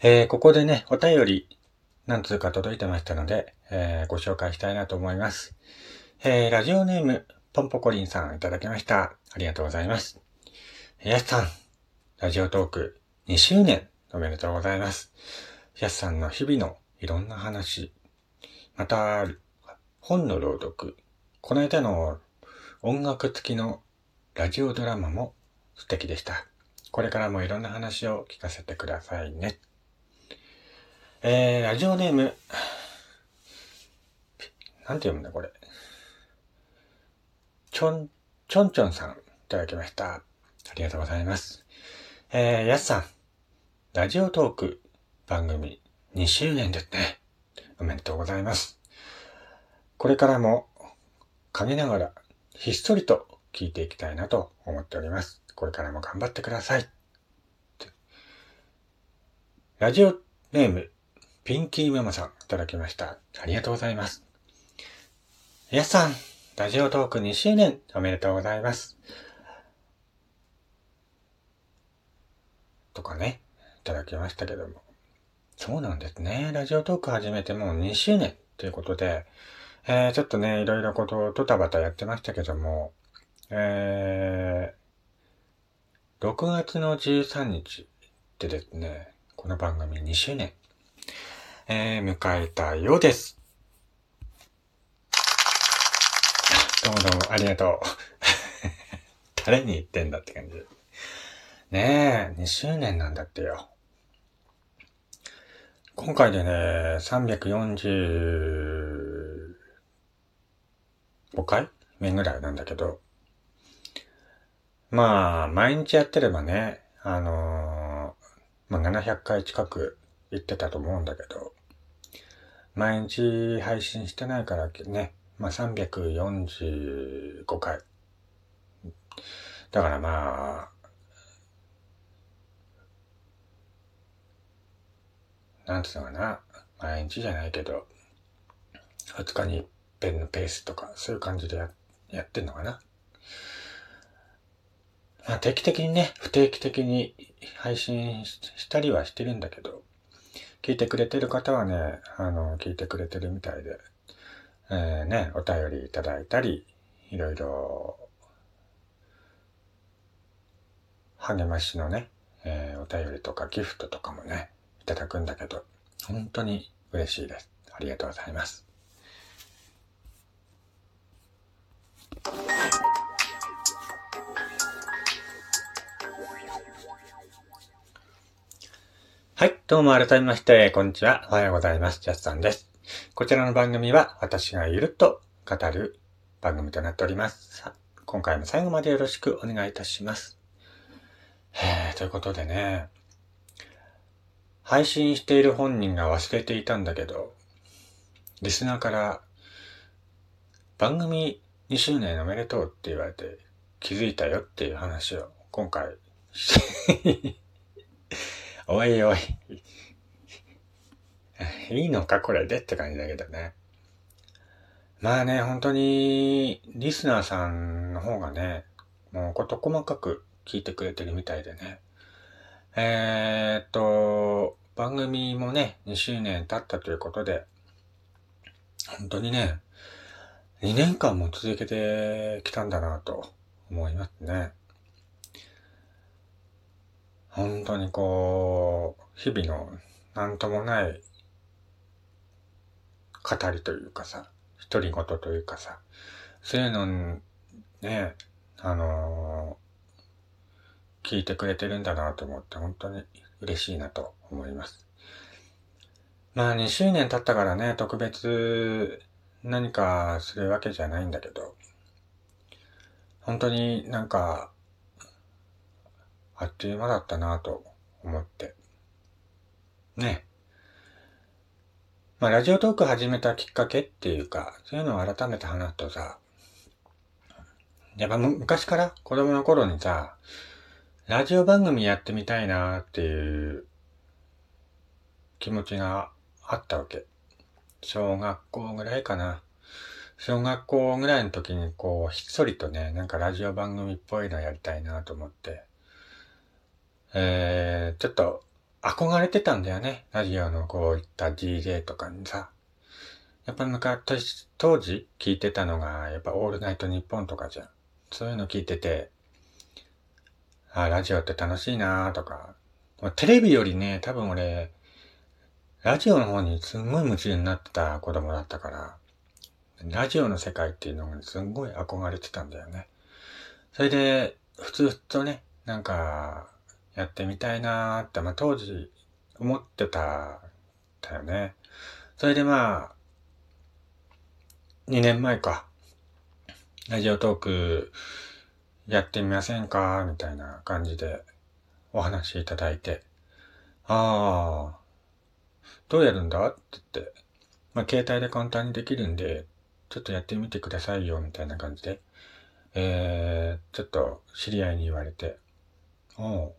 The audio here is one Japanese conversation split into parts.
えー、ここでね、お便り、何通か届いてましたので、えー、ご紹介したいなと思います。えー、ラジオネーム、ポンポコリンさんいただきました。ありがとうございます。やすさん、ラジオトーク2周年おめでとうございます。やすさんの日々のいろんな話、また、本の朗読、この間の音楽付きのラジオドラマも素敵でした。これからもいろんな話を聞かせてくださいね。えー、ラジオネーム、なんて読むんだこれ。ちょん、ちょんちょんさんいただきました。ありがとうございます。えー、やすさん、ラジオトーク番組2周年ですね。おめでとうございます。これからも陰ながらひっそりと聞いていきたいなと思っております。これからも頑張ってください。ラジオネーム、ピンキーママさんいただきました。ありがとうございます。やすさん、ラジオトーク2周年おめでとうございます。とかね、いただきましたけども。そうなんですね。ラジオトーク始めてもう2周年ということで、えー、ちょっとね、いろいろことドタバタやってましたけども、えー、6月の13日でですね、この番組2周年、えー、迎えたようです。どうもどうもありがとう。誰に言ってんだって感じ。ねえ、2周年なんだってよ。今回でね、345回目ぐらいなんだけど、まあ、毎日やってればね、あのー、まあ700回近く言ってたと思うんだけど、毎日配信してないからね、まあ345回。だからまあ、なんつうのかな、毎日じゃないけど、20日に一遍のペースとか、そういう感じでややってんのかな。まあ、定期的にね、不定期的に配信したりはしてるんだけど、聞いてくれてる方はね、あの、聞いてくれてるみたいで、えー、ね、お便りいただいたり、いろいろ、励ましのね、えー、お便りとかギフトとかもね、いただくんだけど、本当に嬉しいです。ありがとうございます。はい。どうも改めまして、こんにちは。おはようございます。ジャスさんです。こちらの番組は私がゆるっと語る番組となっております。今回も最後までよろしくお願いいたします。え、ということでね、配信している本人が忘れていたんだけど、リスナーから番組2周年おめでとうって言われて気づいたよっていう話を今回おいおいいいのかこれでって感じだけどね。まあね、本当にリスナーさんの方がね、もうこと細かく聞いてくれてるみたいでね。えー、っと、番組もね、2周年経ったということで、本当にね、2年間も続けてきたんだなと思いますね。本当にこう、日々のなんともない語りというかさ、独り言というかさ、そういうのね、あのー、聞いてくれてるんだなと思って本当に嬉しいなと思います。まあ2周年経ったからね、特別何かするわけじゃないんだけど、本当になんか、あっという間だったなと思って。ね。まあラジオトーク始めたきっかけっていうか、そういうのを改めて話すとさ、やっぱ昔から子供の頃にさ、ラジオ番組やってみたいなっていう気持ちがあったわけ。小学校ぐらいかな。小学校ぐらいの時にこう、ひっそりとね、なんかラジオ番組っぽいのやりたいなと思って、えー、ちょっと憧れてたんだよね。ラジオのこういった DJ とかにさ。やっぱ昔、当時聞いてたのが、やっぱオールナイトニッポンとかじゃん。そういうの聞いてて、あ、ラジオって楽しいなとか。テレビよりね、多分俺、ラジオの方にすんごい夢中になってた子供だったから、ラジオの世界っていうのがすんごい憧れてたんだよね。それで、普通とね、なんか、やってみたいなーって、まあ当時思ってた、だよね。それでまあ、2年前か。ラジオトークやってみませんかみたいな感じでお話いただいて。ああ、どうやるんだって言って。まあ、携帯で簡単にできるんで、ちょっとやってみてくださいよ、みたいな感じで。えー、ちょっと知り合いに言われて。おう。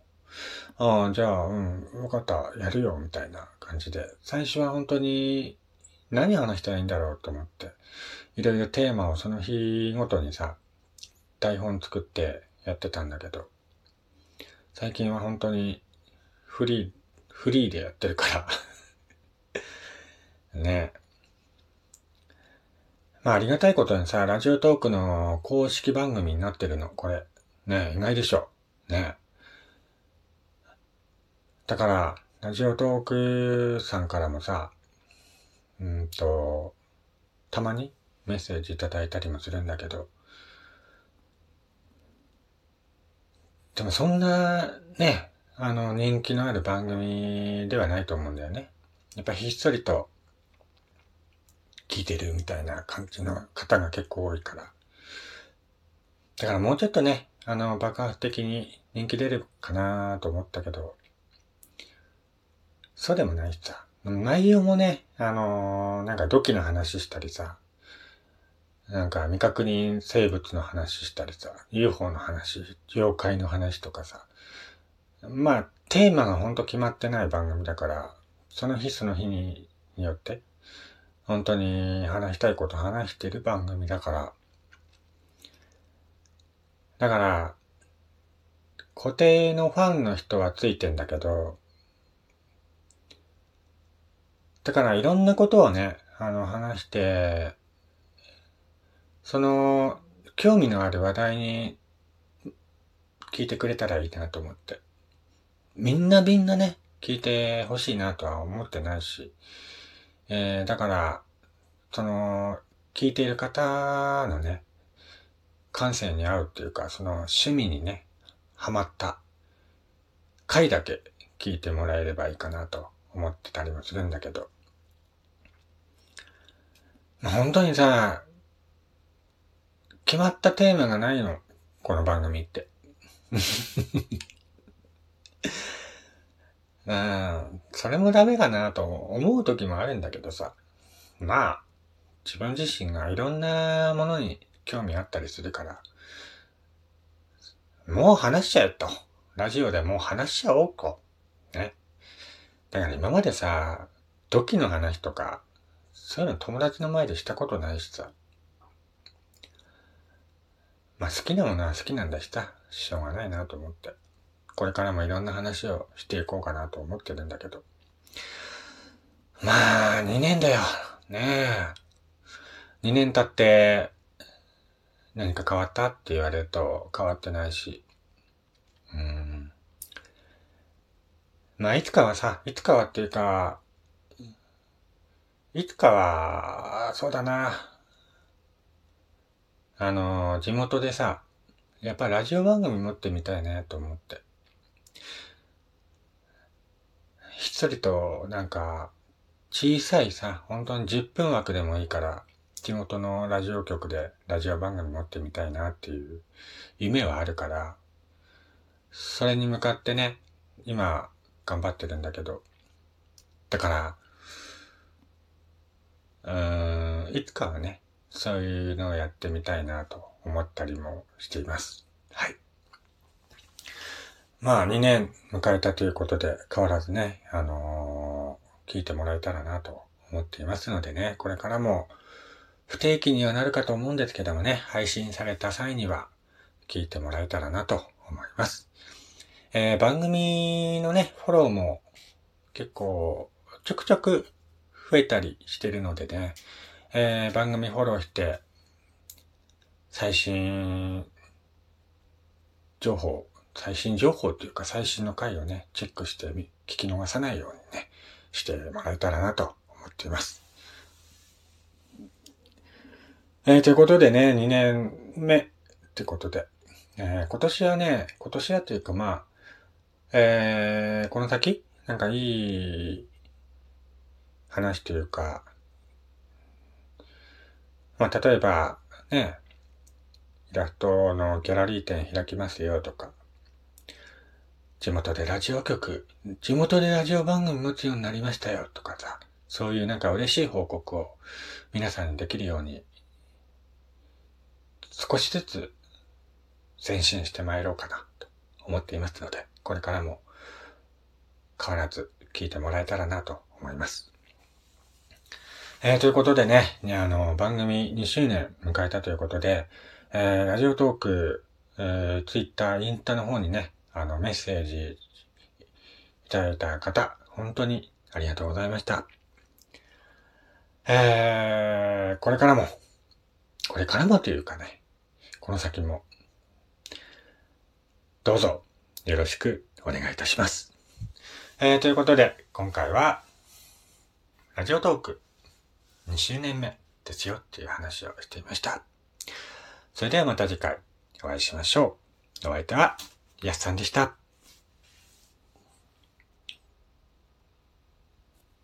ああ、じゃあ、うん、わかった、やるよ、みたいな感じで。最初は本当に何話したらいいんだろうと思って。いろいろテーマをその日ごとにさ、台本作ってやってたんだけど、最近は本当にフリー、フリーでやってるから ねまあありがたいことにさ、ラジオトークの公式番組になってるの、これ。ね意外でしょ。ねだから、ラジオトークさんからもさ、うんと、たまにメッセージいただいたりもするんだけど、でもそんなね、あの人気のある番組ではないと思うんだよね。やっぱひっそりと聞いてるみたいな感じの方が結構多いから。だからもうちょっとね、あの爆発的に人気出るかなと思ったけど、そうでもないしさ。内容もね、あのー、なんか土器の話したりさ、なんか未確認生物の話したりさ、UFO の話、妖怪の話とかさ。まあ、テーマがほんと決まってない番組だから、その日その日によって、本当に話したいこと話してる番組だから、だから、固定のファンの人はついてんだけど、だからいろんなことをね、あの話して、その、興味のある話題に聞いてくれたらいいなと思って。みんなみんなね、聞いてほしいなとは思ってないし、えー、だから、その、聞いている方のね、感性に合うっていうか、その趣味にね、ハマった。回だけ聞いてもらえればいいかなと思ってたりもするんだけど、本当にさ、決まったテーマがないの。この番組って。うん、それもダメかなと思う時もあるんだけどさ。まあ、自分自身がいろんなものに興味あったりするから、もう話しちゃうと。ラジオでもう話しちゃおうと。ね。だから今までさ、土器の話とか、そういうの友達の前でしたことないしさ。まあ好きなものは好きなんだしさ、しょうがないなと思って。これからもいろんな話をしていこうかなと思ってるんだけど。まあ、2年だよ。ねえ。2年経って、何か変わったって言われると変わってないし。うん。まあ、いつかはさ、いつかはっていうか、いつかは、そうだな。あの、地元でさ、やっぱラジオ番組持ってみたいねと思って。ひっそりと、なんか、小さいさ、本当に10分枠でもいいから、地元のラジオ局でラジオ番組持ってみたいなっていう夢はあるから、それに向かってね、今、頑張ってるんだけど、だから、うーん、いつかはね、そういうのをやってみたいなと思ったりもしています。はい。まあ2年迎えたということで変わらずね、あのー、聞いてもらえたらなと思っていますのでね、これからも不定期にはなるかと思うんですけどもね、配信された際には聞いてもらえたらなと思います。えー、番組のね、フォローも結構、ちょくちょく増えたりしてるのでね、えー、番組フォローして、最新情報、最新情報というか最新の回をね、チェックして聞き逃さないようにね、してもらえたらなと思っています。えー、ということでね、2年目ってことで、えー、今年はね、今年はというかまあ、えー、この先、なんかいい話というか、まあ、例えば、ね、イラストのギャラリー店開きますよとか、地元でラジオ局、地元でラジオ番組持つようになりましたよとかさ、そういうなんか嬉しい報告を皆さんにできるように、少しずつ前進して参ろうかなと思っていますので、これからも変わらず聞いてもらえたらなと思います。えー、ということでね、ね、あの、番組2周年迎えたということで、えー、ラジオトーク、えー、ツイッター、インスタの方にね、あの、メッセージいただいた方、本当にありがとうございました。えー、これからも、これからもというかね、この先も、どうぞよろしくお願いいたします。えー、ということで、今回は、ラジオトーク2周年目ですよっていう話をしていました。それではまた次回お会いしましょう。お相手は、やすさんでした。